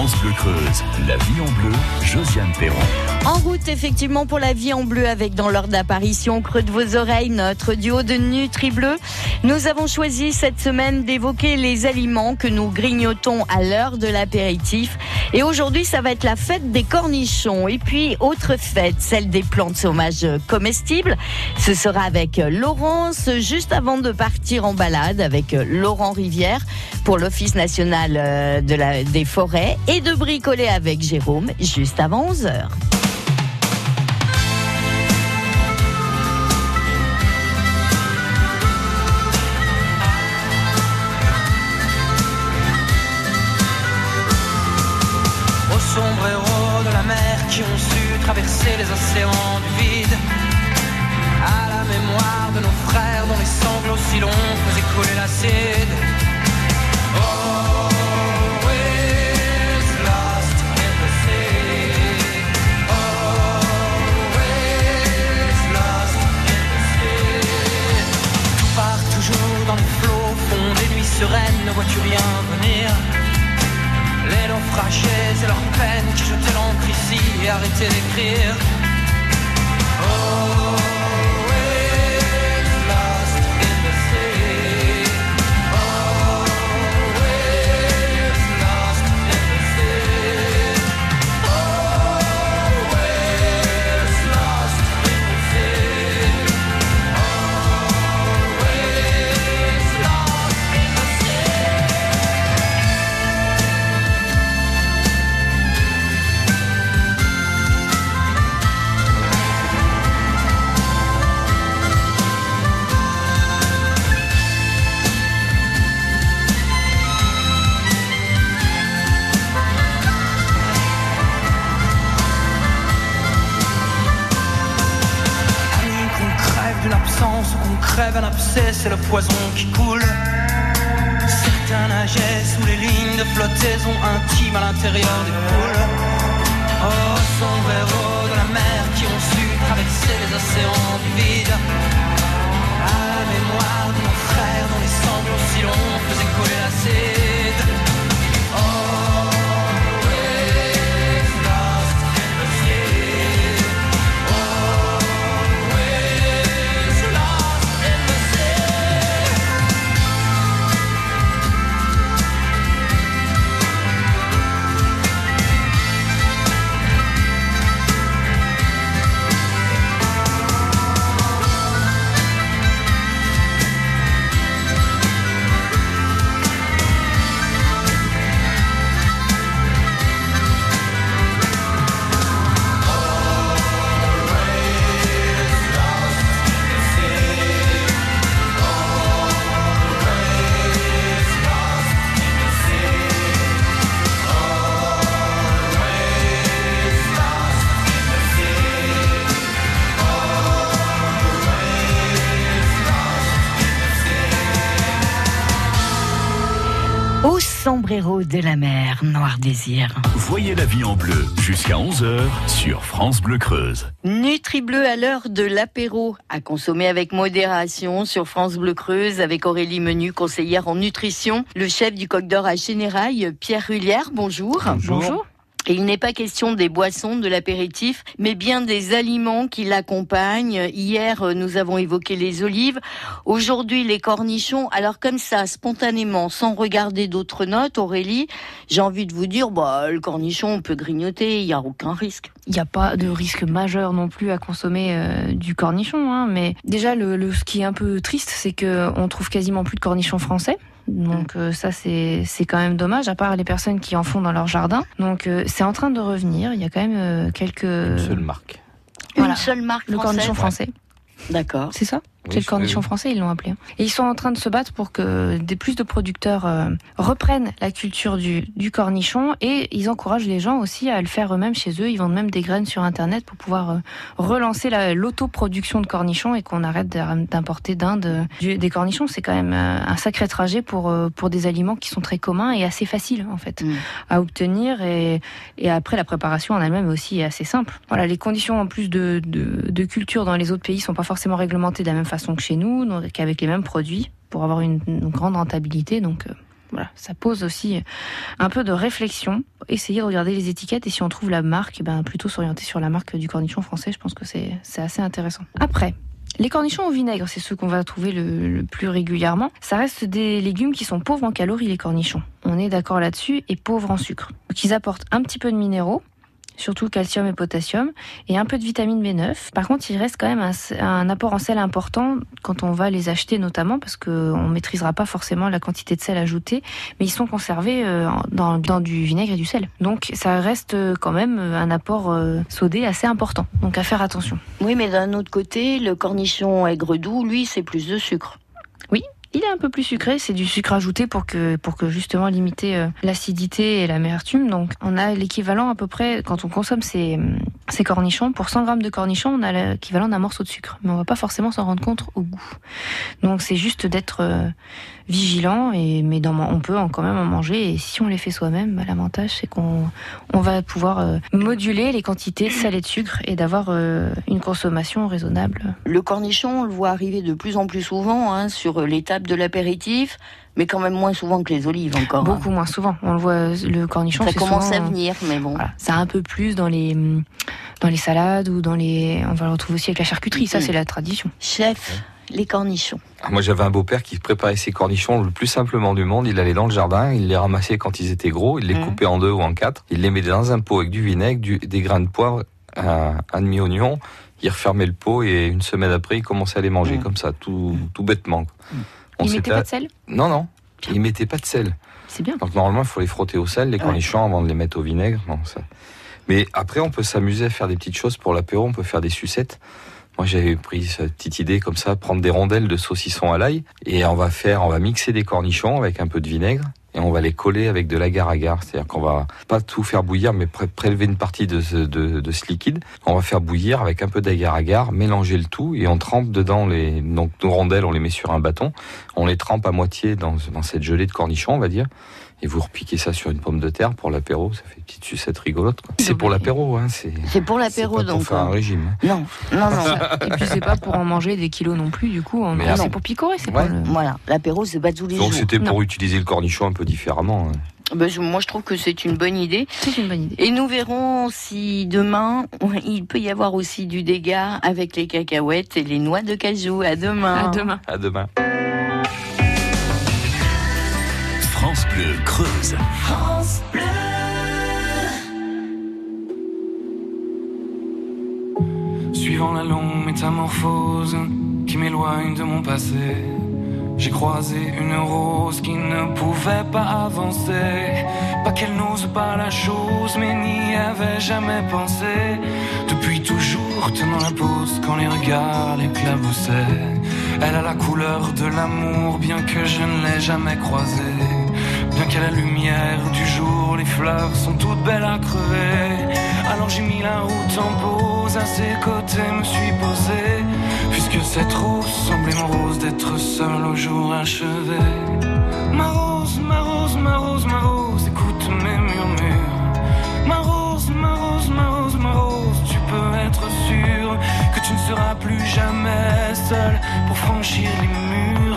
France Bleu Creuse, la vie en bleu, Josiane Perron. En route effectivement pour la vie en bleu avec dans l'ordre d'apparition creux de vos oreilles notre duo de Nutri Bleu. Nous avons choisi cette semaine d'évoquer les aliments que nous grignotons à l'heure de l'apéritif. Et aujourd'hui, ça va être la fête des cornichons. Et puis, autre fête, celle des plantes sauvages comestibles. Ce sera avec Laurence, juste avant de partir en balade avec Laurent Rivière pour l'Office national euh, de la, des forêts et de bricoler avec Jérôme juste avant 11h. qui traverser les océans du vide. À la mémoire de nos frères dont les sanglots si longs faisaient couler l'acide. Part toujours dans les flots, fond des nuits sereines, ne vois-tu rien venir? Les naufragés et leurs peines qui jetaient l'encre et arrêtaient d'écrire. Oh. Sombrero de la mer, Noir Désir. Voyez la vie en bleu jusqu'à 11h sur France Bleu Creuse. Nutri Bleu à l'heure de l'apéro, à consommer avec modération sur France Bleu Creuse avec Aurélie Menu, conseillère en nutrition, le chef du Coq d'Or à Générail, Pierre Rullière, bonjour. Bonjour. Et il n'est pas question des boissons, de l'apéritif, mais bien des aliments qui l'accompagnent. Hier, euh, nous avons évoqué les olives. Aujourd'hui, les cornichons. Alors comme ça, spontanément, sans regarder d'autres notes, Aurélie, j'ai envie de vous dire, bah, le cornichon, on peut grignoter, il n'y a aucun risque. Il n'y a pas de risque majeur non plus à consommer euh, du cornichon, hein, mais déjà, le, le, ce qui est un peu triste, c'est qu'on trouve quasiment plus de cornichons français. Donc euh, ça c'est c'est quand même dommage à part les personnes qui en font dans leur jardin. Donc euh, c'est en train de revenir, il y a quand même euh, quelques une seule marque. Une seule marque le cornichon français. D'accord. C'est ça? C'est le cornichon français, ils l'ont appelé. Hein. Et ils sont en train de se battre pour que des plus de producteurs euh, reprennent la culture du, du, cornichon et ils encouragent les gens aussi à le faire eux-mêmes chez eux. Ils vendent même des graines sur Internet pour pouvoir euh, relancer l'autoproduction de cornichons et qu'on arrête d'importer d'Inde euh, des cornichons. C'est quand même un sacré trajet pour, pour des aliments qui sont très communs et assez faciles en fait mm. à obtenir. Et, et après, la préparation en elle-même aussi est assez simple. Voilà, les conditions en plus de, de, de culture dans les autres pays sont pas forcément réglementées de la même façon que chez nous, qu'avec les mêmes produits, pour avoir une, grande rentabilité. Donc, euh. Voilà, ça pose aussi un peu de réflexion. Essayez de regarder les étiquettes et si on trouve la marque, ben plutôt s'orienter sur la marque du cornichon français. Je pense que c'est assez intéressant. Après, les cornichons au vinaigre, c'est ceux qu'on va trouver le, plus régulièrement. Ça reste des légumes qui sont pauvres en calories, les cornichons. On est d'accord là-dessus, et pauvres en sucre. Donc ils apportent un petit peu de minéraux, surtout calcium et potassium, et un peu de vitamine B9. Par contre, il reste quand même un, apport en sel important quand on va les acheter notamment, parce qu'on ne maîtrisera pas forcément la quantité de sel ajoutée, mais ils sont conservés euh, dans, du vinaigre et du sel. Donc ça reste euh, quand même un apport euh, sodé assez important, donc à faire attention. Oui, mais d'un autre côté, le cornichon aigre doux, lui, c'est plus de sucre. Il est un peu plus sucré, c'est du sucre ajouté pour que, pour que justement limiter euh, l'acidité et l'amertume. Donc on a l'équivalent à peu près, quand on consomme ces, ces cornichons, pour 100 grammes de cornichons, on a l'équivalent d'un morceau de sucre. Mais on va pas forcément s'en rendre compte au goût. Donc c'est juste d'être euh, vigilant, et, mais on peut quand même en manger. Et si on les fait soi-même, bah, l'avantage c'est qu'on on va pouvoir euh, moduler les quantités de sel et de sucre et d'avoir une consommation raisonnable. Le cornichon, on le voit arriver de plus en plus souvent hein, sur de l'apéritif, mais quand même moins souvent que les olives encore. Hein. Beaucoup moins souvent. On le voit, le cornichon. Ça commence à venir, mais bon. Ça un peu plus dans les dans les salades ou dans les. On va le retrouver aussi avec la charcuterie. Ça, c'est la tradition. Chef, les cornichons. Ah, moi, j'avais un beau-père qui préparait ses cornichons le plus simplement du monde. Il allait dans le jardin, il les ramassait quand ils étaient gros, il les mmh. coupait en deux ou en quatre, il les mettait dans un pot avec du vinaigre, des grains de poivre, un, un demi-oignon, il refermait le pot et une semaine après, il commençait à les manger mmh. comme ça, tout, tout bêtement. Mmh. Il mettait pas de sel Non, non. Il mettait pas de sel. C'est bien. Donc normalement, il faut les frotter au sel, les cornichons, avant de les mettre au vinaigre. Mais après, on peut s'amuser à faire des petites choses pour l'apéro. On peut faire des sucettes. Moi, j'avais pris cette petite idée comme ça, prendre des rondelles de saucisson à l'ail et on va faire, on va mixer des cornichons avec un peu de vinaigre et on va les coller avec de l'agar-agar. C'est-à-dire qu'on va pas tout faire bouillir, mais prélever une partie de ce, de, ce, liquide. On va faire bouillir avec un peu d'agar-agar, mélanger le tout et on trempe dedans les donc nos rondelles, on les met sur un bâton, on les trempe à moitié dans, dans cette gelée de cornichons, on va dire, et vous repiquez ça sur une pomme de terre pour l'apéro, ça fait une petite sucette rigolote. C'est pour l'apéro, hein, c'est. Pour l'apéro donc. Pour faire un régime. Hein. Non, non, non. Et puis c'est pas pour en manger des kilos non plus, du coup. C'est pour picorer, c'est pas le... Voilà, l'apéro c'est pas tous les jours. Donc c'était pour utiliser le cornichon un peu différemment. Hein. Ben, moi, je trouve que c'est une bonne idée. C'est une bonne idée. Et nous verrons si demain, il peut y avoir aussi du dégât avec les cacahuètes et les noix de cajou. À demain. À demain. À demain. France Bleu Creuse. France Bleu. Suivant la longue métamorphose qui m'éloigne de mon passé, j'ai croisé une rose qui ne pouvait pas avancer. Pas qu'elle n'ose pas la chose, mais n'y avait jamais pensé. Depuis toujours, tenant la pose quand les regards l'éclaboussaient. Elle a la couleur de l'amour, bien que je ne l'ai jamais croisée. Bien qu'à la lumière du jour, les fleurs sont toutes belles à crever. Alors j'ai mis la route en pause, à ses côtés me suis posé. Puisque cette rose semblait mon rose d'être seul au jour achevé. Ma rose, ma rose, ma rose, ma rose, écoute mes murmures. Ma rose, ma rose, ma rose, ma rose, tu peux être sûr que tu ne seras plus jamais seul pour franchir les murs.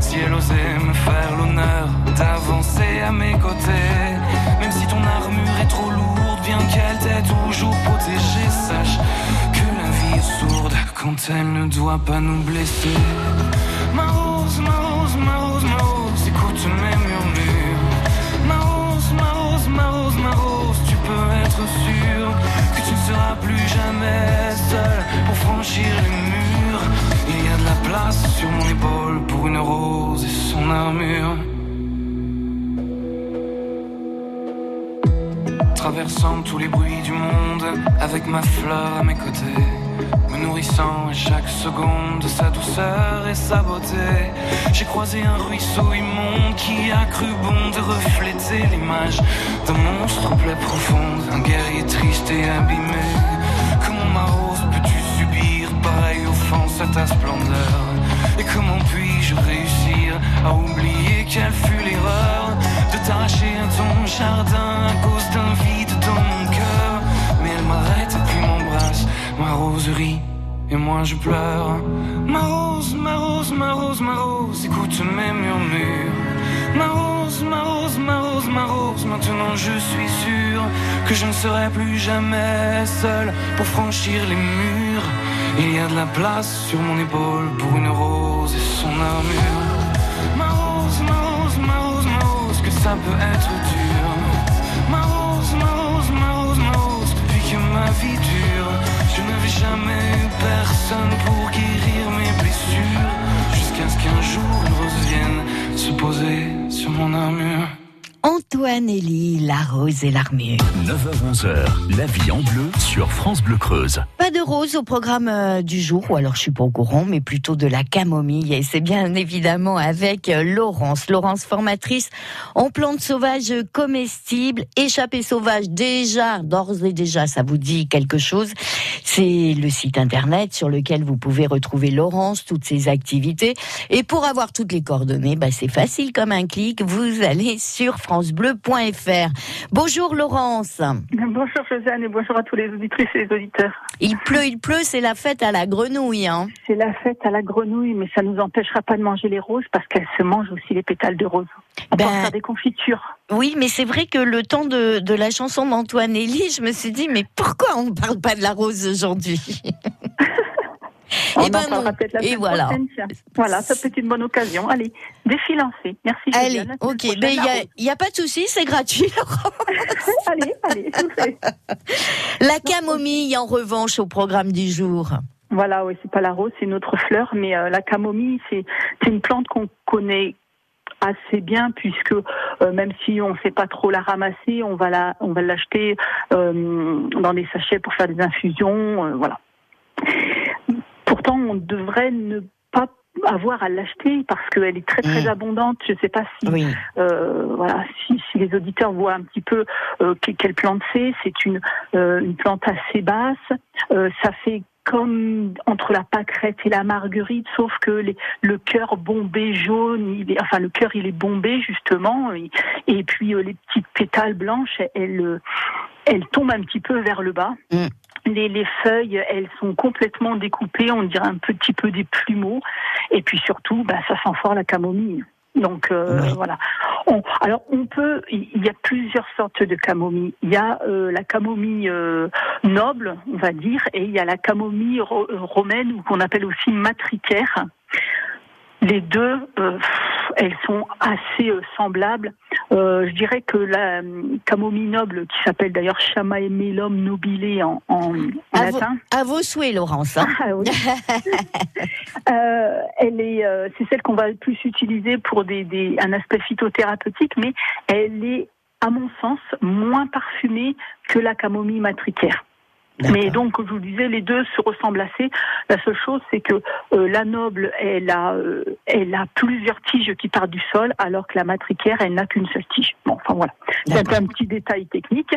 si elle osait me faire l'honneur d'avancer à mes côtés, même si ton armure est trop lourde, bien qu'elle t'ait toujours protégée, sache que la vie est sourde quand elle ne doit pas nous blesser. Ma rose, ma rose, ma rose, ma rose, écoute mes murmures. Ma rose, ma rose, ma rose, ma rose, tu peux être sûr que tu ne seras plus jamais seul pour franchir les murs. Sur mon épaule pour une rose et son armure. traversant tous les bruits du monde, avec ma fleur à mes côtés, me nourrissant à chaque seconde de sa douceur et sa beauté. J'ai croisé un ruisseau immonde qui a cru bon de refléter l'image d'un monstre en plaie profonde, un guerrier triste et abîmé. Comment ma rose ta splendeur Et comment puis-je réussir à oublier quelle fut l'erreur de t'arracher à ton jardin à cause d'un vide dans mon cœur? Mais elle m'arrête et puis m'embrasse, ma roserie et moi je pleure. Ma rose, ma rose, ma rose, ma rose, écoute mes murmures. Ma rose, ma rose, ma rose, ma rose, maintenant je suis sûr que je ne serai plus jamais seul pour franchir les murs. Il y a de la place sur mon épaule pour une rose et son armure. Ma rose, ma rose, ma rose, ma rose, que ça peut être dur. Ma rose, ma rose, ma rose, ma rose, depuis que ma vie dure, je n'avais jamais eu personne pour guérir mes blessures. Jusqu'à ce qu'un jour une rose vienne se poser sur mon armure. Antoine Elie, la rose et l'armure. 9h-11h, la vie en bleu sur France Bleu Creuse. Pas de rose au programme euh, du jour, ou alors je suis pas au courant, mais plutôt de la camomille. Et c'est bien évidemment avec euh, Laurence. Laurence, formatrice en plantes sauvages comestibles, échappées sauvages déjà, d'ores et déjà, ça vous dit quelque chose? C'est le site internet sur lequel vous pouvez retrouver Laurence, toutes ses activités. Et pour avoir toutes les coordonnées, bah, c'est facile comme un clic. Vous allez sur francebleu.fr. Bonjour Laurence. Bonjour Josiane et bonjour à tous les auditrices et les auditeurs. Il pleut, il pleut, c'est la fête à la grenouille. Hein. C'est la fête à la grenouille, mais ça nous empêchera pas de manger les roses parce qu'elles se mangent aussi les pétales de rose. On Ben, faire des confitures. Oui, mais c'est vrai que le temps de, de la chanson d'Antoine Elie, je me suis dit, mais pourquoi on ne parle pas de la rose aujourd'hui? On Eh en ben non. peut-être la Et voilà. prochaine. Voilà, ça peut être une bonne occasion. Allez, défi lancé. Merci Allez, ok, ben il la y a, y a pas de souci, c'est gratuit. Allez, allez. La camomille, en revanche, au programme du jour. Voilà, oui, c'est pas la rose, c'est une autre fleur, mais euh, la camomille, c'est une plante qu'on connaît assez bien puisque euh, même si on ne sait pas trop la ramasser, on va la, on va l'acheter euh, dans des sachets pour faire des infusions, voilà. Pourtant, on devrait ne pas avoir à l'acheter parce qu'elle est très très Mm. abondante. Je ne sais pas si Oui. euh, voilà, si, si les auditeurs voient un petit peu euh, que- quelle plante c'est, c'est une, euh, une plante assez basse. Euh, ça fait comme entre la pâquerette et la marguerite, sauf que les- le cœur bombé jaune, il est, enfin le cœur il est bombé justement, et, et puis euh, les petites pétales blanches, elles, elles tombent un petit peu vers le bas. Mm. Les, les feuilles, elles sont complètement découpées, on dirait un petit peu des plumeaux. Et puis surtout, bah, ça sent fort la camomille. Donc euh, Oui. voilà. On- alors on peut, il y a plusieurs sortes de camomille. Il y a euh, la camomille euh, noble, on va dire, et il y a la camomille ro- euh, romaine ou qu'on appelle aussi matricaire. Les deux, euh, elles sont assez euh, semblables. Euh, je dirais que la camomille noble, qui s'appelle d'ailleurs Chamaemelum nobile en, en, en À vos, latin, à vos souhaits, Laurence. hein. ah oui. Elle est, c'est celle qu'on va le plus utiliser pour des, des, un aspect phytothérapeutique, mais elle est, à mon sens, moins parfumée que la camomille matricaire. Mais donc, je vous le disais, les deux se ressemblent assez. La seule chose, c'est que euh, la noble, elle a, euh, elle a plusieurs tiges qui partent du sol, alors que la matricaire, elle n'a qu'une seule tige. Bon, enfin voilà. C'est un petit détail technique.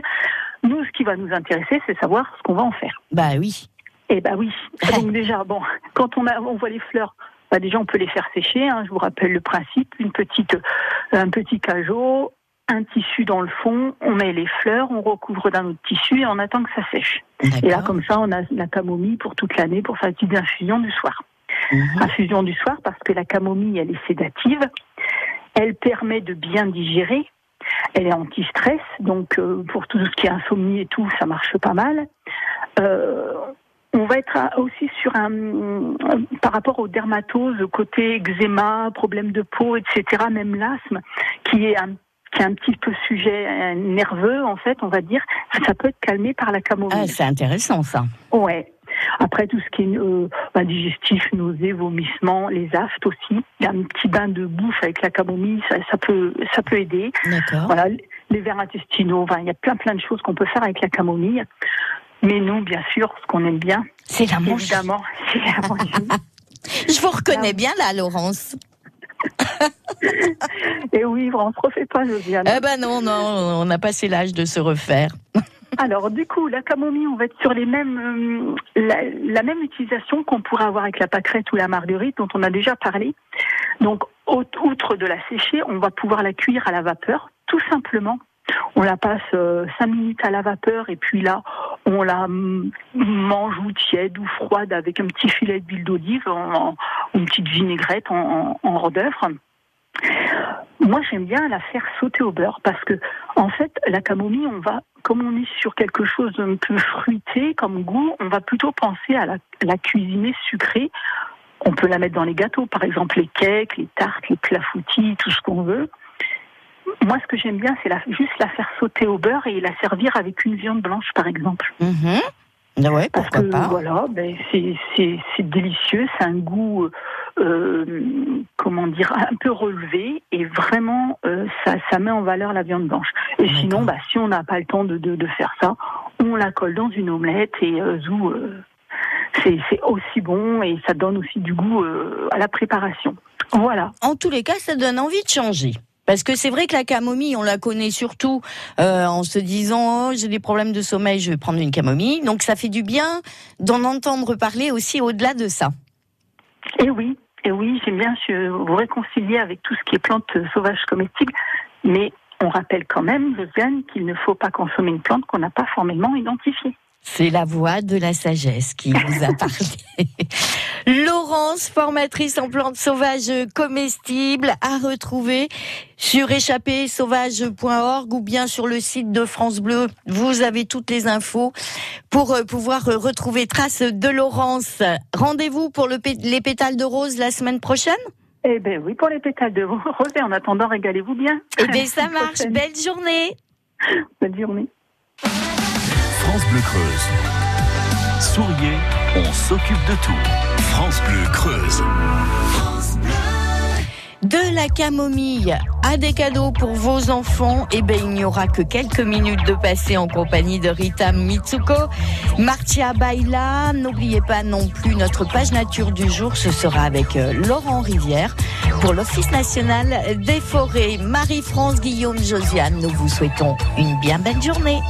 Nous, ce qui va nous intéresser, c'est savoir ce qu'on va en faire. Bah oui. Eh ben oui. Donc déjà, bon, quand on, a, on voit les fleurs, bah déjà on peut les faire sécher. hein, je vous rappelle le principe une petite, un petit cajot, un tissu dans le fond. On met les fleurs, on recouvre d'un autre tissu et on attend que ça sèche. Et là, comme ça, on a la camomille pour toute l'année pour faire une petite infusion du soir. Mhm. Infusion du soir parce que la camomille, elle est sédative. Elle permet de bien digérer. Elle est anti-stress, donc euh, pour tout ce qui est insomnie et tout, ça marche pas mal. Euh, on va être aussi sur un, par rapport aux dermatoses, côté eczéma, problème de peau, etc., même l'asthme, qui est un qui est un petit peu sujet euh, nerveux, en fait, on va dire, ça peut être calmé par la camomille. Ah, c'est intéressant ça. Ouais. Après tout ce qui est euh, bah, digestif, nausées, vomissements, les aftes aussi. Il y a un petit bain de bouffe avec la camomille, ça, ça peut ça peut aider. D'accord. Voilà. les vers intestinaux. Enfin, il y a plein plein de choses qu'on peut faire avec la camomille. Mais nous, bien sûr, ce qu'on aime bien, C'est la manche. évidemment, c'est la manger. Je vous reconnais bien là, Laurence. Et oui, on se refait pas, Josiane. Eh ben non, non, on a passé l'âge de se refaire. Alors, du coup, la camomille, on va être sur les mêmes, euh, la, la même utilisation qu'on pourrait avoir avec la pâquerette ou la marguerite, dont on a déjà parlé. Donc, outre de la sécher, on va pouvoir la cuire à la vapeur, tout simplement. On la passe euh, cinq minutes à la vapeur et puis là, on la mm, mange ou tiède ou froide avec un petit filet d'huile d'olive ou une petite vinaigrette en, en, en hors d'œuvre. Moi, j'aime bien la faire sauter au beurre parce que, en fait, la camomille, on va, comme on est sur quelque chose d'un peu fruité comme goût, on va plutôt penser à la, la cuisiner sucrée. On peut la mettre dans les gâteaux, par exemple les cakes, les tartes, les clafoutis, tout ce qu'on veut. Moi, ce que j'aime bien, c'est juste la faire sauter au beurre et la servir avec une viande blanche, par exemple. Mhm. Ouais, Parce que pas? voilà, ben, c'est délicieux, c'est un goût euh, comment dire un peu relevé et vraiment euh, ça ça met en valeur la viande blanche. Et sinon, bah, si on n'a pas le temps de, de, de faire ça, on la colle dans une omelette et euh, zou, euh, c'est aussi bon et ça donne aussi du goût euh, à la préparation. Voilà. En tous les cas, ça donne envie de changer. Parce que c'est vrai que la camomille, on la connaît surtout euh, en se disant oh, j'ai des problèmes de sommeil, je vais prendre une camomille. Donc ça fait du bien d'en entendre parler aussi au-delà de ça. Et oui, oui, j'aime bien vous réconcilier avec tout ce qui est plantes sauvages comestibles, mais on rappelle quand même, Josiane, qu'il ne faut pas consommer une plante qu'on n'a pas formellement identifiée. C'est la voix de la sagesse qui vous a parlé. Laurence, formatrice en plantes sauvages comestibles, à retrouver sur échappésauvage.org ou bien sur le site de France Bleu. Vous avez toutes les infos pour euh, pouvoir euh, retrouver trace de Laurence. Rendez-vous pour le les pétales de rose la semaine prochaine? Eh ben oui, pour les pétales de rose, et en attendant, régalez-vous bien. Eh bien, ça marche. prochaine. Belle journée. Bonne journée. France Bleu Creuse. Souriez, on s'occupe de tout. France Bleu Creuse. De la camomille à des cadeaux pour vos enfants, eh ben, il n'y aura que quelques minutes de passer en compagnie de Rita Mitsuko, Martia Baila. N'oubliez pas non plus notre page nature du jour. Ce sera avec euh, Laurent Rivière pour l'Office national des forêts. Marie-France Guillaume Josiane, nous vous souhaitons une bien belle journée.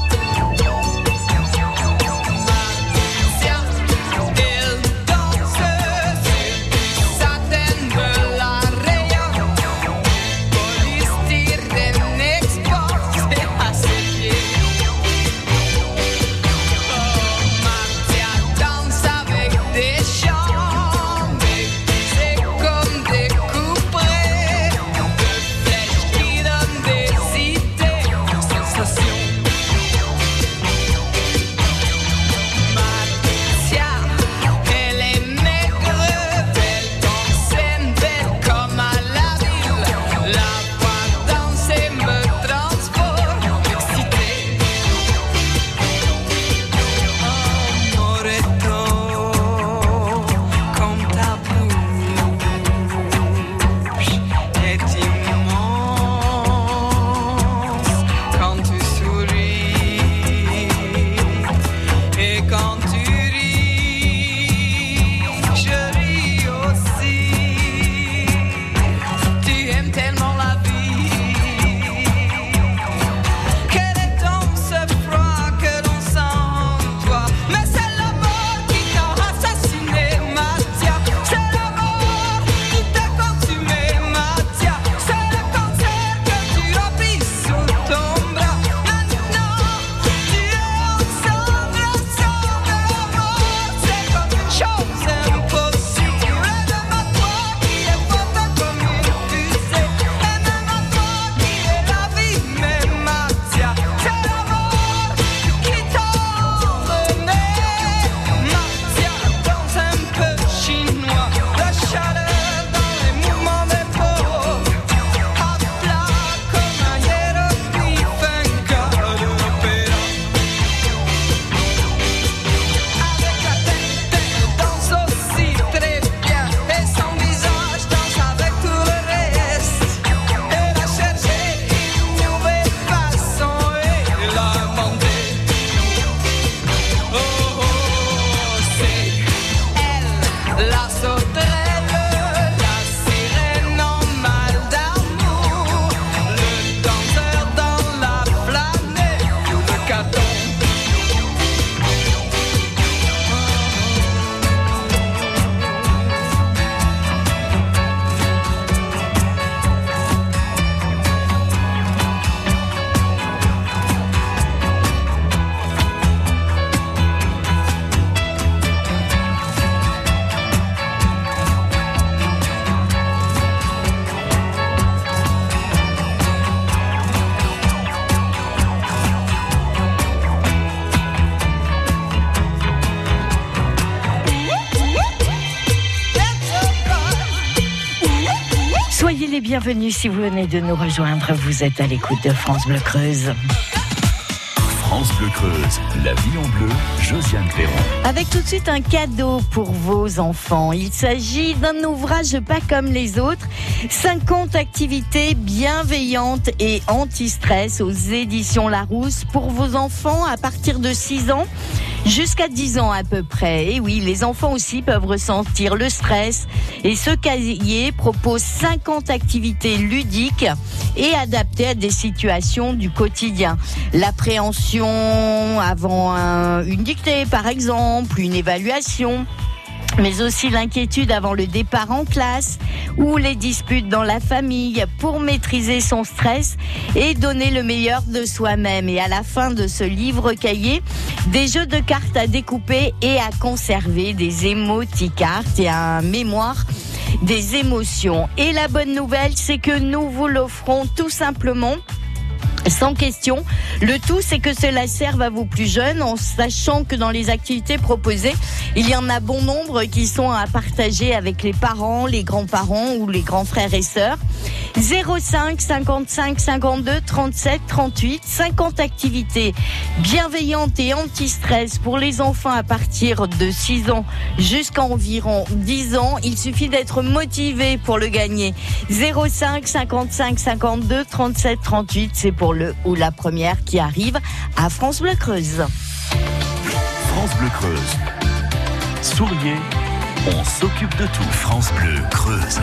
Soyez les bienvenus si vous venez de nous rejoindre. Vous êtes à l'écoute de France Bleu Creuse. France Bleu Creuse, la vie en bleu, Josiane Perron. Avec tout de suite un cadeau pour vos enfants. Il s'agit d'un ouvrage pas comme les autres. 50 activités bienveillantes et anti-stress aux éditions Larousse pour vos enfants à partir de 6 ans. Jusqu'à 10 ans à peu près. Et oui, les enfants aussi peuvent ressentir le stress. Et ce cahier propose 50 activités ludiques et adaptées à des situations du quotidien. L'appréhension avant un- une dictée, par exemple, une évaluation mais aussi l'inquiétude avant le départ en classe ou les disputes dans la famille pour maîtriser son stress et donner le meilleur de soi-même. Et à la fin de ce livre cahier, des jeux de cartes à découper et à conserver, des émoticartes et un mémoire des émotions. Et la bonne nouvelle, c'est que nous vous l'offrons tout simplement sans question. Le tout, c'est que cela serve à vos plus jeunes en sachant que dans les activités proposées, il y en a bon nombre qui sont à partager avec les parents, les grands-parents ou les grands frères et sœurs. 05 55 52 37 38 50 activités bienveillantes et anti-stress pour les enfants à partir de 6 ans jusqu'à environ 10 ans. Il suffit d'être motivé pour le gagner. 05 55 52 37 38, c'est pour le ou la première qui arrive à France Bleu Creuse. France Bleu Creuse. Souriez, on s'occupe de tout. France Bleu Creuse.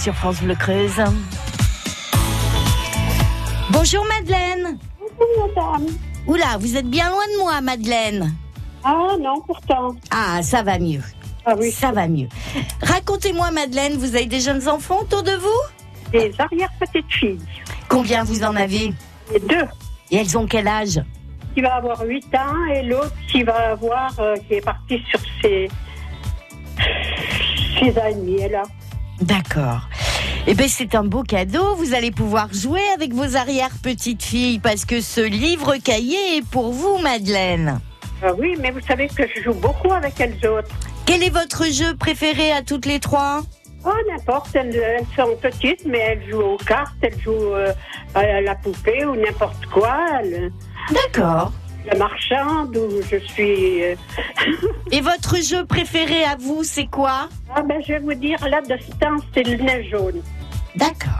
Sur France Bleu Creuse. Bonjour Madeleine. madame. Oula, vous êtes bien loin de moi Madeleine. Ah non, pourtant. Ah, ça va mieux. Ah oui, Ça va mieux. Racontez-moi Madeleine, vous avez des jeunes enfants autour de vous? Des arrière-petites filles. Combien vous en avez? Les deux, Et elles ont quel âge? Qui va avoir 8 ans et l'autre qui va avoir, euh, qui est parti sur ses, ses années, là. D'accord. Eh bien, c'est un beau cadeau. Vous allez pouvoir jouer avec vos arrière-petites filles parce que ce livre cahier est pour vous, Madeleine. Ah oui, mais vous savez que je joue beaucoup avec elles autres. Quel est votre jeu préféré à toutes les trois? Oh, n'importe, elles, elles sont petites, mais elles jouent aux cartes, elles jouent euh, à la poupée ou n'importe quoi. Elles- D'accord. La marchande où je suis. euh, Et votre jeu préféré à vous, c'est quoi? Ah ben je vais vous dire, là de ce temps, c'est le nez jaune. D'accord.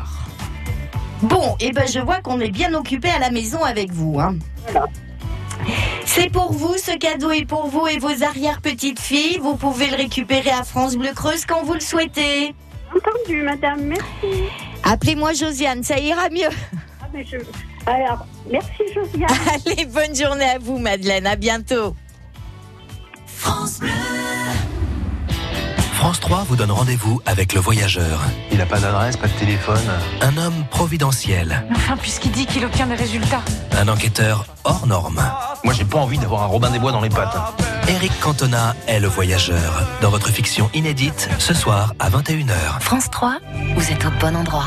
Bon, eh ben je vois qu'on est bien occupé à la maison avec vous. Hein. Voilà. C'est pour vous, ce cadeau est pour vous et vos arrière-petites filles. Vous pouvez le récupérer à France Bleu Creuse quand vous le souhaitez. Entendu, madame, merci. Appelez-moi Josiane, ça ira mieux. Ah, mais je... Alors, merci Josiane. Allez, bonne journée à vous, Madeleine. À bientôt. France 3 vous donne rendez-vous avec le voyageur, Il n'a pas d'adresse, pas de téléphone. un homme providentiel, Enfin, puisqu'il dit qu'il obtient des résultats. un enquêteur hors norme. Moi, j'ai pas envie d'avoir un Robin des Bois dans les pattes. Eric Cantona est le voyageur, dans votre fiction inédite, ce soir à 21h. France 3, vous êtes au bon endroit.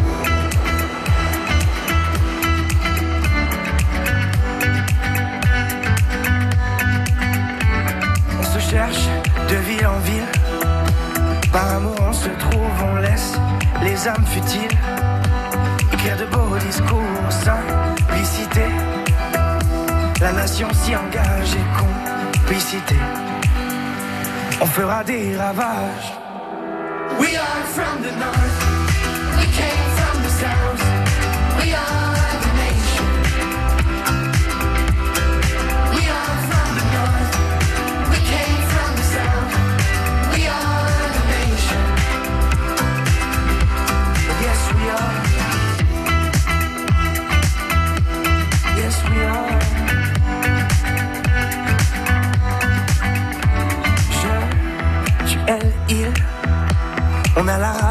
Cherche de ville en ville. Par amour on se trouve, on laisse les âmes futiles écrire de beaux discours, simplicité. La nation s'y engage et complicité. On fera des ravages. We are from the north. We came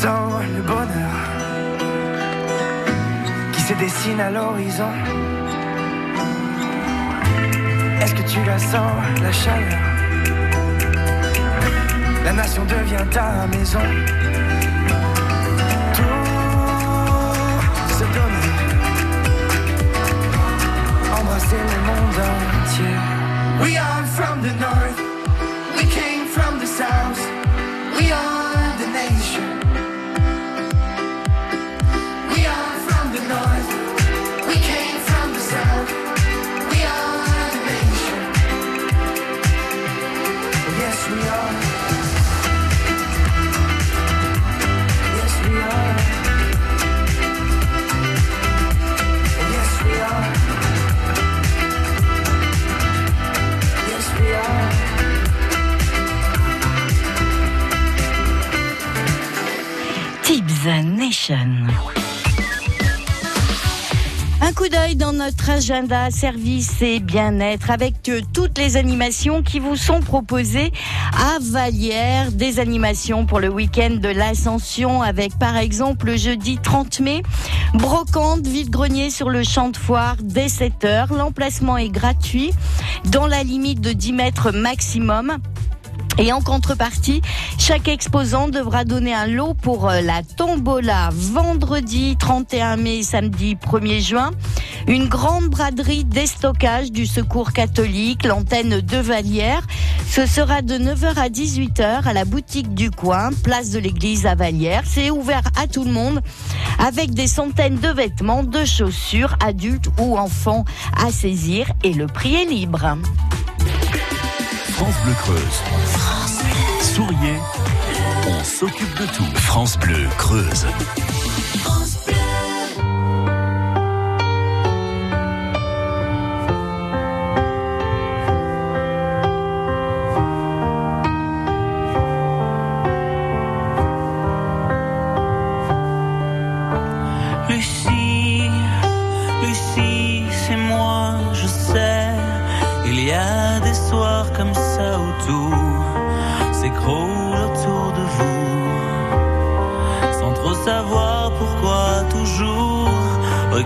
Sens, le bonheur qui se dessine à l'horizon Est-ce que tu la sens, la chaleur? La nation devient ta maison. Tout se donner, embrasser le monde entier. We are from the north, Tips Nation. Un coup d'œil dans notre agenda service et bien-être avec euh, toutes les animations qui vous sont proposées à Vallière. Des animations pour le week-end de l'Ascension avec par exemple le jeudi 30 mai, brocante, vide-grenier sur le champ de foire dès 7h. L'emplacement est gratuit dans la limite de 10 mètres maximum. Et en contrepartie, chaque exposant devra donner un lot pour euh, la tombola vendredi 31 mai, samedi 1er juin. Une grande braderie déstockage du Secours catholique, l'antenne de Vallière. Ce sera de 9h à 18h à la boutique du coin, place de l'église à Vallière. C'est ouvert à tout le monde avec des centaines de vêtements, de chaussures, adultes ou enfants à saisir et le prix est libre. France Bleu Creuse. Souriez, on s'occupe de tout. France Bleu Creuse.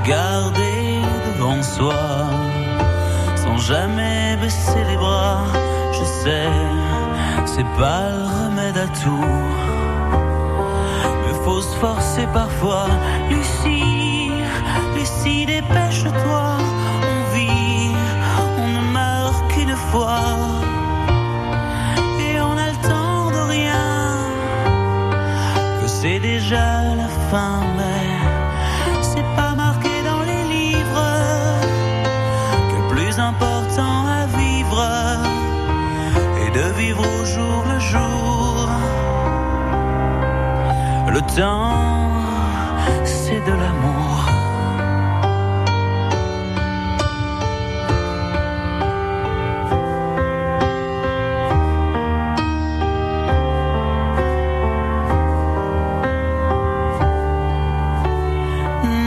Regarder devant soi. Sans jamais baisser les bras, je sais, c'est pas le remède à tout. Mais faut se forcer parfois, Lucie, Lucie, dépêche-toi, on vit, on ne meurt qu'une fois. Et on temps de rien, que c'est déjà la fin, c'est de l'amour.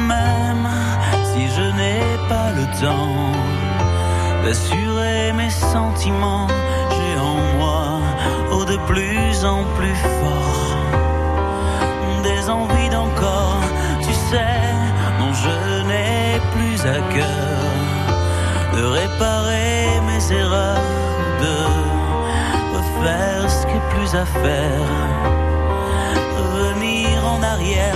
Même si je n'ai pas le temps d'assurer mes sentiments, j'ai en moi, oh de plus en plus fort, des envies d'encore, tu sais, non je n'ai plus à cœur. De réparer mes erreurs, de refaire ce qui est plus à faire, revenir en arrière,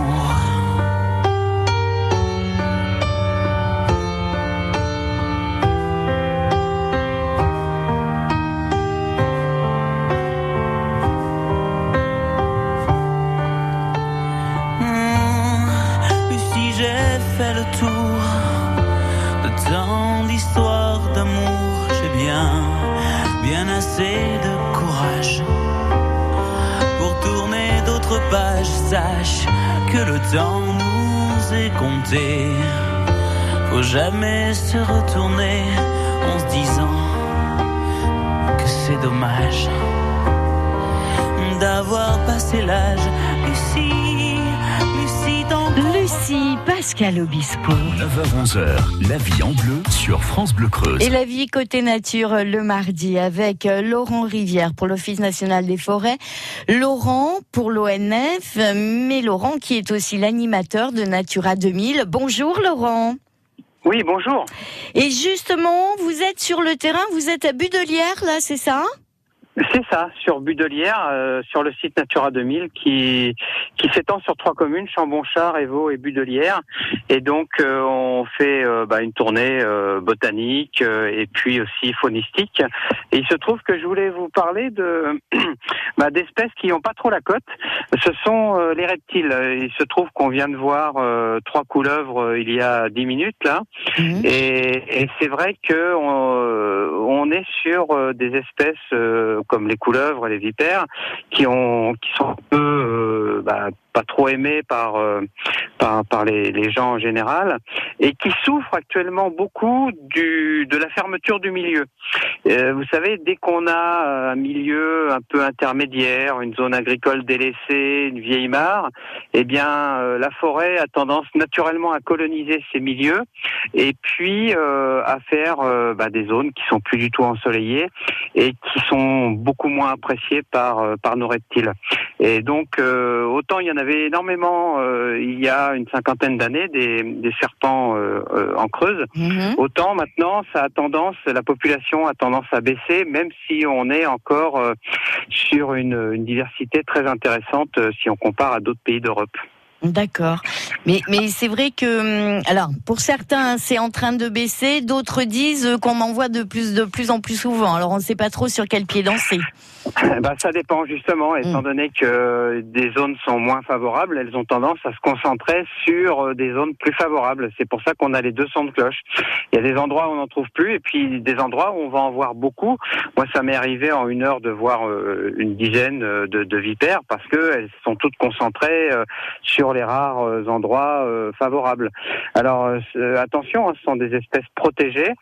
Sache que le temps nous est compté. Faut jamais se retourner en se disant que c'est dommage d'avoir passé l'âge. Tant Lucie, Pascal Obispo. 9h-11h, la vie en bleu sur France Bleu Creuse. Et la vie côté nature le mardi avec euh, Laurent Rivière pour l'Office national des forêts, Laurent pour l'ONF, mais Laurent qui est aussi l'animateur de Natura 2000. Bonjour Laurent. Oui, bonjour. Et justement, vous êtes sur le terrain, vous êtes à Budelière là, c'est ça? C'est ça, sur Budelière, euh, sur le site Natura 2000 qui qui s'étend sur trois communes, Chambonchard, Évaux et Budelière. Et donc euh, on fait euh, bah, une tournée euh, botanique euh, et puis aussi faunistique. Et il se trouve que je voulais vous parler de bah, d'espèces qui n'ont pas trop la cote. Ce sont euh, les reptiles. Il se trouve qu'on vient de voir euh, trois couleuvres euh, il y a dix minutes là. Et, et c'est vrai que on, on est sur euh, des espèces euh, comme les couleuvres les vipères qui ont qui sont un peu euh, bah, pas trop aimé par euh, par, les, gens en général et qui souffre actuellement beaucoup du de la fermeture du milieu. Euh, vous savez, dès qu'on a un milieu un peu intermédiaire, une zone agricole délaissée, une vieille mare, eh bien euh, la forêt a tendance naturellement à coloniser ces milieux et puis euh, à faire euh, bah, des zones qui sont plus du tout ensoleillées et qui sont beaucoup moins appréciées par par nos reptiles. Et donc autant il y en avait énormément il y a une cinquantaine d'années des, des serpents en Creuse, Mhm. autant maintenant ça a tendance la population a tendance à baisser même si on est encore euh, sur une, une diversité très intéressante euh, si on compare à d'autres pays d'Europe. D'accord. Mais, mais c'est vrai que, hum, alors, pour certains, c'est en train de baisser. D'autres disent qu'on en voit de plus, de plus en plus souvent. Alors, on ne sait pas trop sur quel pied danser. Bah, ça dépend justement, étant donné que des zones sont moins favorables, elles ont tendance à se concentrer sur euh, des zones plus favorables. C'est pour ça qu'on a les deux sons de cloche. Il y a des endroits où on n'en trouve plus et puis des endroits où on va en voir beaucoup. Moi, ça m'est arrivé en une heure de voir euh, une dizaine euh, de, de vipères parce que elles sont toutes concentrées euh, les rares euh, endroits euh, favorables. Alors euh, attention, hein, ce sont des espèces protégées.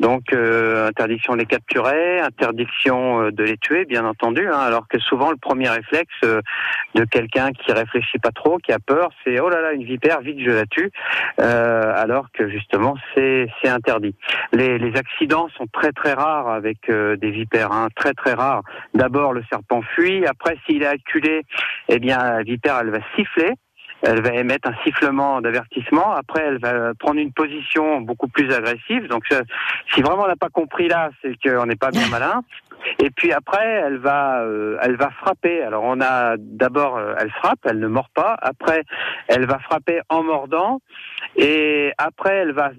Donc interdiction de les capturer, interdiction de les tuer, bien entendu. hein, alors que souvent le premier réflexe de quelqu'un qui réfléchit pas trop, qui a peur, c'est oh là là une vipère, vite je la tue. Alors que justement c'est c'est interdit. Les, accidents sont très très rares avec des vipères, hein, très très rares. D'abord le serpent fuit, après s'il est acculé, eh bien la vipère elle va siffler elle va émettre un sifflement d'avertissement. Après, elle va prendre une position beaucoup plus agressive. Donc, si vraiment on n'a pas compris là, c'est qu'on n'est pas bien malin. Et puis après, elle va, euh, elle va frapper. Alors, on a d'abord, euh, elle frappe, elle ne mord pas. Après, elle va frapper en mordant. Et après, elle va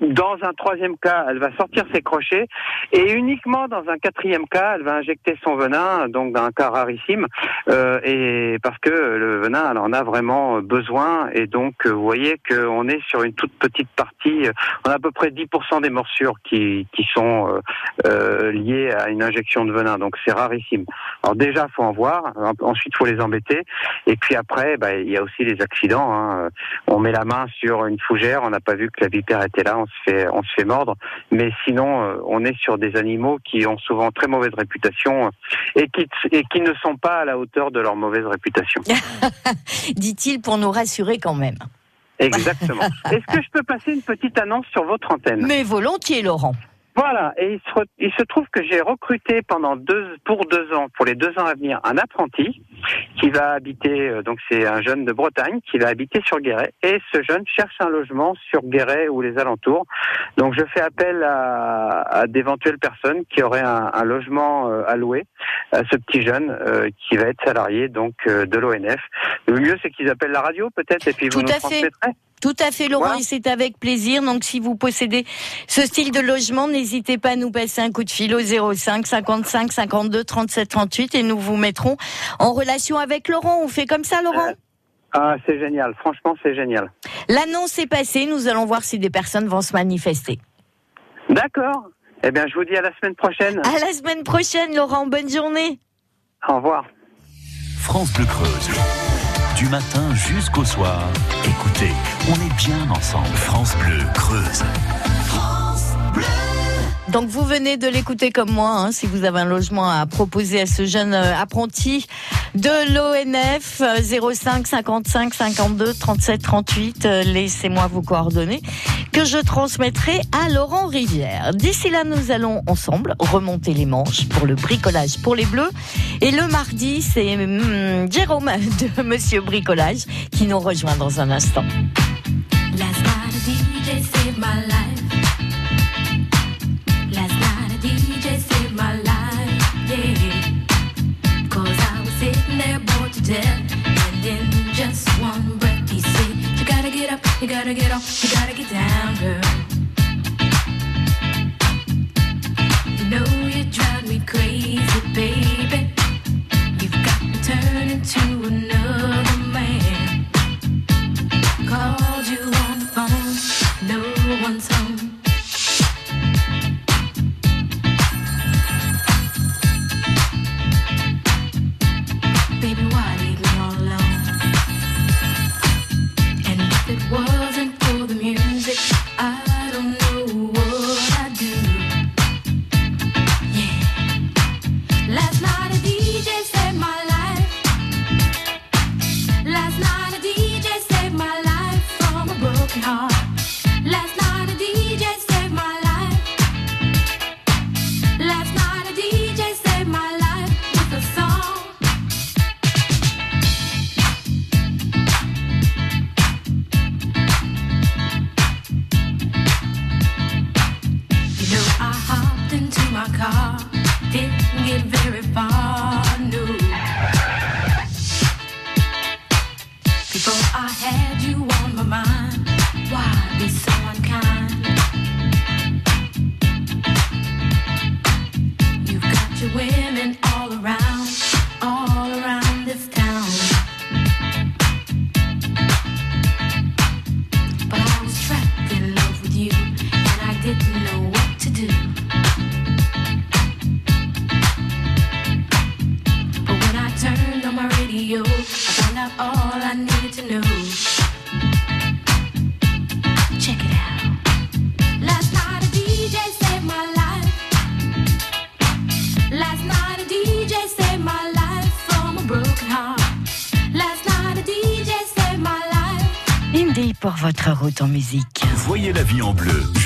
dans un troisième cas, elle va sortir ses crochets. Et uniquement dans un quatrième cas, elle va injecter son venin, donc dans un cas rarissime, euh, et parce que le venin, elle en a vraiment besoin. Et donc euh, vous voyez qu'on est sur une toute petite partie, on a à peu près 10% des morsures qui, qui sont euh, euh, liées à une injection de venin, donc c'est rarissime. Alors déjà, faut en voir, ensuite faut les embêter, et puis après, bah, il y a aussi les accidents. Hein. On met la main sur une fougère, on n'a pas vu que la vipère était là, se fait, on se fait mordre. Mais sinon, euh, on est sur des animaux qui ont souvent très mauvaise réputation euh, et qui, et qui ne sont pas à la hauteur de leur mauvaise réputation. Dit-il pour nous rassurer quand même. Exactement. Est-ce que je peux passer une petite annonce sur votre antenne? Mais volontiers, Laurent. Voilà, et il se, il se trouve que j'ai recruté pendant deux, pour deux ans, pour les deux ans à venir, un apprenti qui va habiter, euh, donc c'est un jeune de Bretagne qui va habiter sur Guéret, et ce jeune cherche un logement sur Guéret ou les alentours. Donc je fais appel à, à d'éventuelles personnes qui auraient un, un logement euh, à louer à ce petit jeune euh, qui va être salarié donc euh, de l'ONF. Le mieux c'est qu'ils appellent la radio peut-être et puis vous nous transmettrez. Tout à fait, Laurent, Voilà. et c'est avec plaisir. Donc, si vous possédez ce style de logement, n'hésitez pas à nous passer un coup de fil au 05 55 52 37 38 et nous vous mettrons en relation avec Laurent. On fait comme ça, Laurent? Ah c'est génial, franchement c'est génial. L'annonce est passée. Nous allons voir si des personnes vont se manifester. D'accord. Eh bien je vous dis à la semaine prochaine. À la semaine prochaine, Laurent. Bonne journée. Au revoir. France Bleu Creuse. Du matin jusqu'au soir, écoutez, on est bien ensemble. France Bleu Creuse. Donc vous venez de l'écouter comme moi, hein, si vous avez un logement à proposer à ce jeune euh, apprenti de l'ONF, euh, 05 55 52 37 38, euh, laissez-moi vos coordonnées que je transmettrai à Laurent Rivière. D'ici là, nous allons ensemble remonter les manches pour le bricolage pour les bleus. Et le mardi, c'est hum, Jérôme de Monsieur Bricolage qui nous rejoint dans un instant.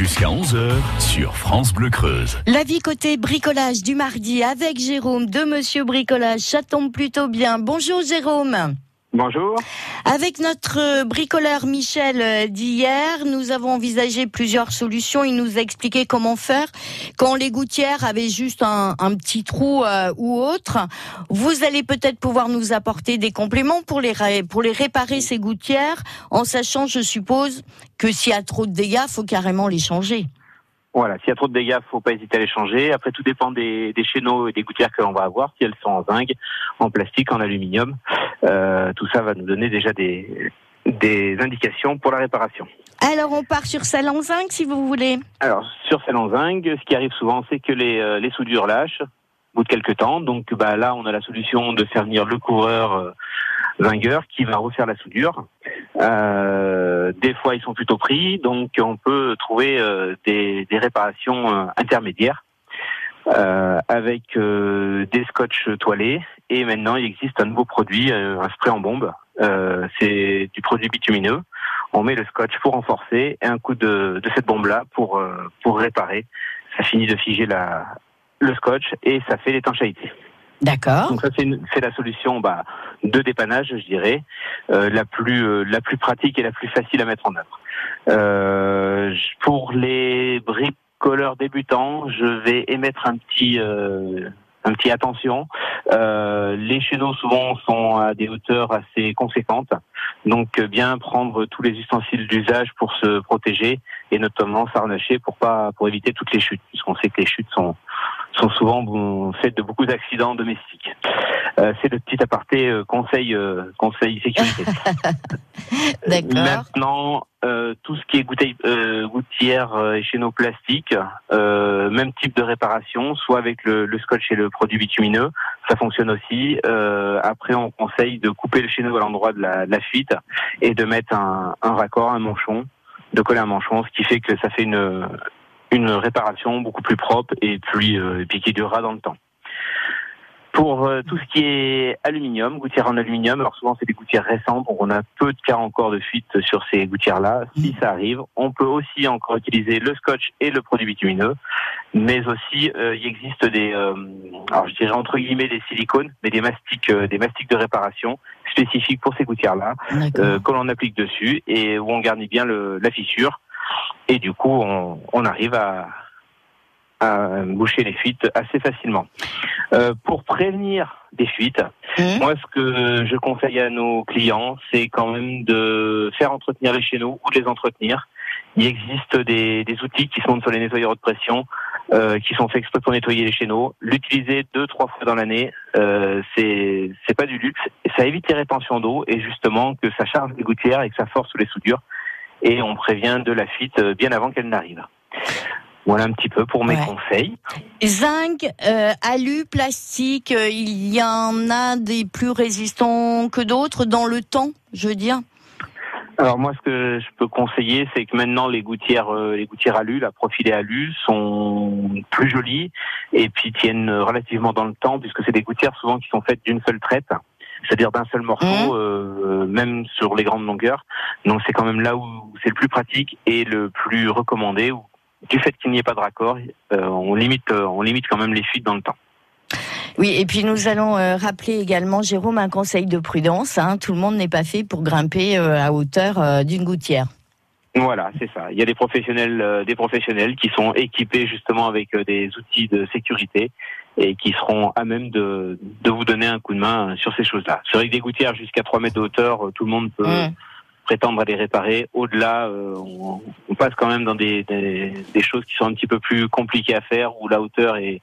Jusqu'à 11h sur France Bleu Creuse. La vie côté bricolage du mardi avec Jérôme de Monsieur Bricolage, ça tombe plutôt bien. Bonjour Jérôme. Bonjour. Avec notre bricoleur Michel euh, d'hier, nous avons envisagé plusieurs solutions. Il nous a expliqué comment faire quand les gouttières avaient juste un, petit trou euh, ou autre. Vous allez peut-être pouvoir nous apporter des compléments pour les, pour les réparer ces gouttières, en sachant, je suppose, que s'il y a trop de dégâts, faut carrément les changer. Voilà, s'il y a trop de dégâts, faut pas hésiter à les changer. Après, tout dépend des, des chéneaux et des gouttières que l'on va avoir, si elles sont en zinc, en plastique, en aluminium. Euh, tout ça va nous donner déjà des, des indications pour la réparation. Alors on part sur celle en zinc si vous voulez. Alors, sur celle en zinc, ce qui arrive souvent, c'est que les, euh, les soudures lâchent au bout de quelques temps. Donc bah, là, on a la solution de faire venir le couvreur euh, zingueur qui va refaire la soudure. Euh, des fois, ils sont plutôt pris, donc on peut trouver euh, des, des réparations euh, intermédiaires. euh, avec euh, des scotch toilés et maintenant il existe un nouveau produit, un spray en bombe. C'est du produit bitumineux. On met le scotch pour renforcer et un coup de, de cette bombe-là pour pour réparer. Ça finit de figer la le scotch et ça fait l'étanchéité. D'accord. Donc ça c'est la solution bah, de dépannage, je dirais, euh, la plus euh, la plus pratique et la plus facile à mettre en œuvre. Euh, pour les bricoleurs débutants, je vais émettre un petit euh, un petit attention. Euh, les chéneaux souvent sont à des hauteurs assez conséquentes, donc euh, bien prendre tous les ustensiles d'usage pour se protéger et notamment s'harnacher pour pas pour éviter toutes les chutes, puisqu'on sait que les chutes sont sont souvent faites de beaucoup d'accidents domestiques. Euh, c'est le petit aparté euh, conseil euh, conseil sécurité. D'accord. Maintenant, euh, tout ce qui est gouttière, euh, gouttière euh, et chéneaux plastiques, euh, même type de réparation, soit avec le, le scotch et le produit bitumineux, ça fonctionne aussi. Euh, après, on conseille de couper le chéneau à l'endroit de la, de la fuite et de mettre un, un raccord, un manchon, de coller un manchon, ce qui fait que ça fait une, une réparation beaucoup plus propre et puis, euh, et puis qui durera dans le temps. Pour euh, tout ce qui est aluminium, gouttière en aluminium, alors souvent c'est des gouttières récentes, donc on a peu de cas encore de fuite sur ces gouttières-là. Si ça arrive, on peut aussi encore utiliser le scotch et le produit bitumineux, mais aussi euh, il existe des, euh, alors je dirais entre guillemets des silicones, mais des mastiques, euh, des mastiques de réparation spécifiques pour ces gouttières-là, euh, que l'on applique dessus et où on garnit bien le, la fissure, et du coup on, on arrive à, à boucher les fuites assez facilement. Euh, pour prévenir des fuites, moi ce que je conseille à nos clients, c'est quand même de faire entretenir les chéneaux ou de les entretenir. Il existe des, des outils qui sont sur les nettoyeurs de pression, euh, qui sont faits exprès pour nettoyer les chéneaux. L'utiliser deux, trois fois dans l'année, euh, c'est pas du luxe. Ça évite les rétentions d'eau et justement que ça charge les gouttières et que ça force les soudures. Et on prévient de la fuite euh, bien avant qu'elle n'arrive. Voilà un petit peu pour mes Ouais. conseils. Zinc, euh, alu, plastique, euh, il y en a des plus résistants que d'autres dans le temps, je veux dire? Alors moi, ce que je peux conseiller, c'est que maintenant les gouttières, euh, les gouttières alu, la profilée alu, sont plus jolies et puis tiennent relativement dans le temps, puisque c'est des gouttières souvent qui sont faites d'une seule traite, c'est-à-dire d'un seul morceau, euh, même sur les grandes longueurs. Donc c'est quand même là où c'est le plus pratique et le plus recommandé. où, du fait qu'il n'y ait pas de raccord, euh, on limite, euh, on limite quand même les fuites dans le temps. Oui, et puis nous allons euh, rappeler également, Jérôme, un conseil de prudence. hein. Tout le monde n'est pas fait pour grimper euh, à hauteur euh, d'une gouttière. Voilà, c'est ça. Il y a des professionnels, des professionnels qui sont équipés justement avec des outils de sécurité et qui seront à même de, de vous donner un coup de main sur ces choses-là. C'est vrai que des gouttières jusqu'à 3 mètres de hauteur, euh, tout le monde peut prétendre à les réparer. Au-delà, euh, on, on passe quand même dans des, des, des choses qui sont un petit peu plus compliquées à faire, où la hauteur est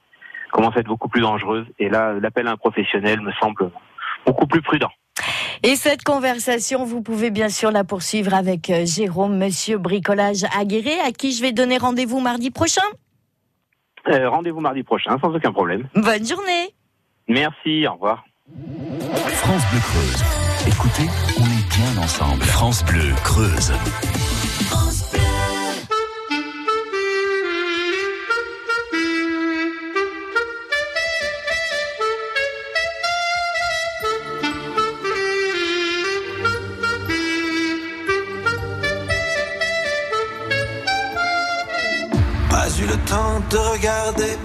commence à être beaucoup plus dangereuse. Et là, l'appel à un professionnel me semble beaucoup plus prudent. Et cette conversation, vous pouvez bien sûr la poursuivre avec euh, Jérôme, monsieur bricolage aguerré, à qui je vais donner rendez-vous mardi prochain. Euh, Rendez-vous mardi prochain, sans aucun problème. Bonne journée. Merci, au revoir. France Bleu Creuse. Écoutez, on est bien ensemble. France Bleu Creuse.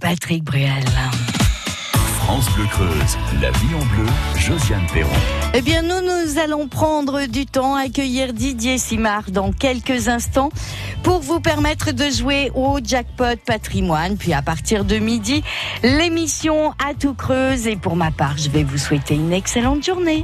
Patrick Bruel. France Bleu Creuse. La vie en bleu, Josiane Perron. Eh bien, nous, nous allons prendre du temps à accueillir Didier Simard dans quelques instants pour vous permettre de jouer au jackpot patrimoine. Puis à partir de midi, l'émission à tout creuse. Et pour ma part, je vais vous souhaiter une excellente journée.